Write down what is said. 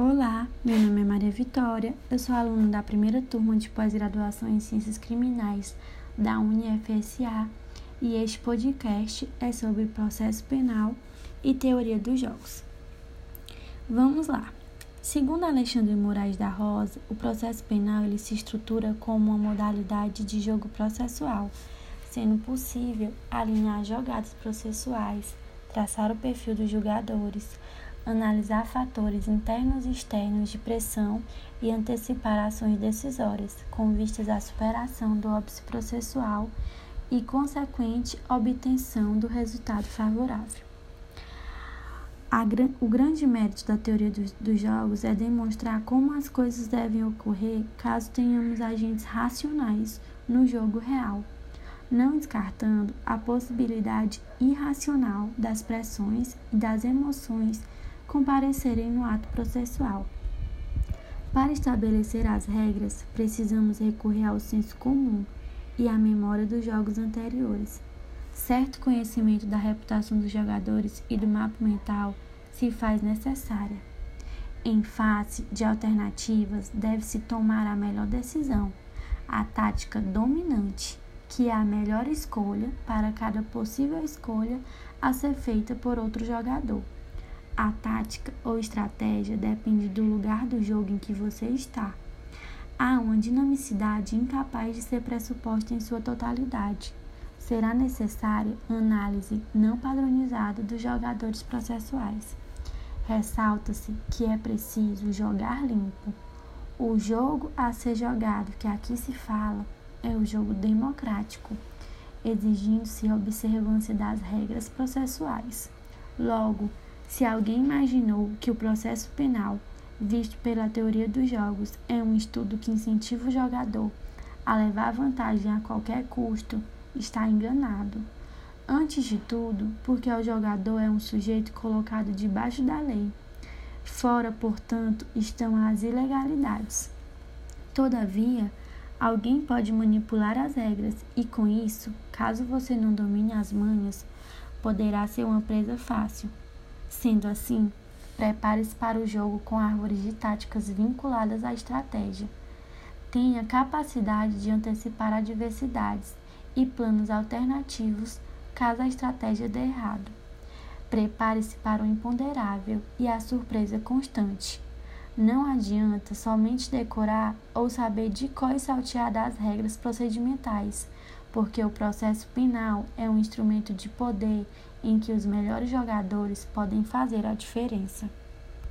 Olá, meu nome é Maria Vitória, eu sou aluna da primeira turma de pós-graduação em Ciências Criminais da UniFSA e este podcast é sobre processo penal e teoria dos jogos. Vamos lá. Segundo Alexandre Moraes da Rosa, o processo penal ele se estrutura como uma modalidade de jogo processual, sendo possível alinhar jogadas processuais, traçar o perfil dos julgadores, analisar fatores internos e externos de pressão e antecipar ações decisórias, com vistas à superação do óbice processual e consequente obtenção do resultado favorável. O grande mérito da teoria dos, dos jogos é demonstrar como as coisas devem ocorrer caso tenhamos agentes racionais no jogo real, não descartando a possibilidade irracional das pressões e das emoções comparecerem no ato processual. Para estabelecer as regras, precisamos recorrer ao senso comum e à memória dos jogos anteriores. Certo conhecimento da reputação dos jogadores e do mapa mental se faz necessária. Em face de alternativas, deve-se tomar a melhor decisão, a tática dominante, que é a melhor escolha para cada possível escolha a ser feita por outro jogador. A tática ou estratégia depende do lugar do jogo em que você está. Há uma dinamicidade incapaz de ser pressuposta em sua totalidade. Será necessária análise não padronizada dos jogadores processuais. Ressalta-se que é preciso jogar limpo. O jogo a ser jogado que aqui se fala é o jogo democrático, exigindo-se observância das regras processuais. Logo, se alguém imaginou que o processo penal, visto pela teoria dos jogos, é um estudo que incentiva o jogador a levar vantagem a qualquer custo, está enganado. Antes de tudo, porque o jogador é um sujeito colocado debaixo da lei. Fora, portanto, estão as ilegalidades. Todavia, alguém pode manipular as regras e, com isso, caso você não domine as manhas, poderá ser uma presa fácil. Sendo assim, prepare-se para o jogo com árvores de táticas vinculadas à estratégia. Tenha capacidade de antecipar adversidades e planos alternativos caso a estratégia dê errado. Prepare-se para o imponderável e a surpresa constante. Não adianta somente decorar ou saber de qual saltear das regras procedimentais porque o processo penal é um instrumento de poder em que os melhores jogadores podem fazer a diferença.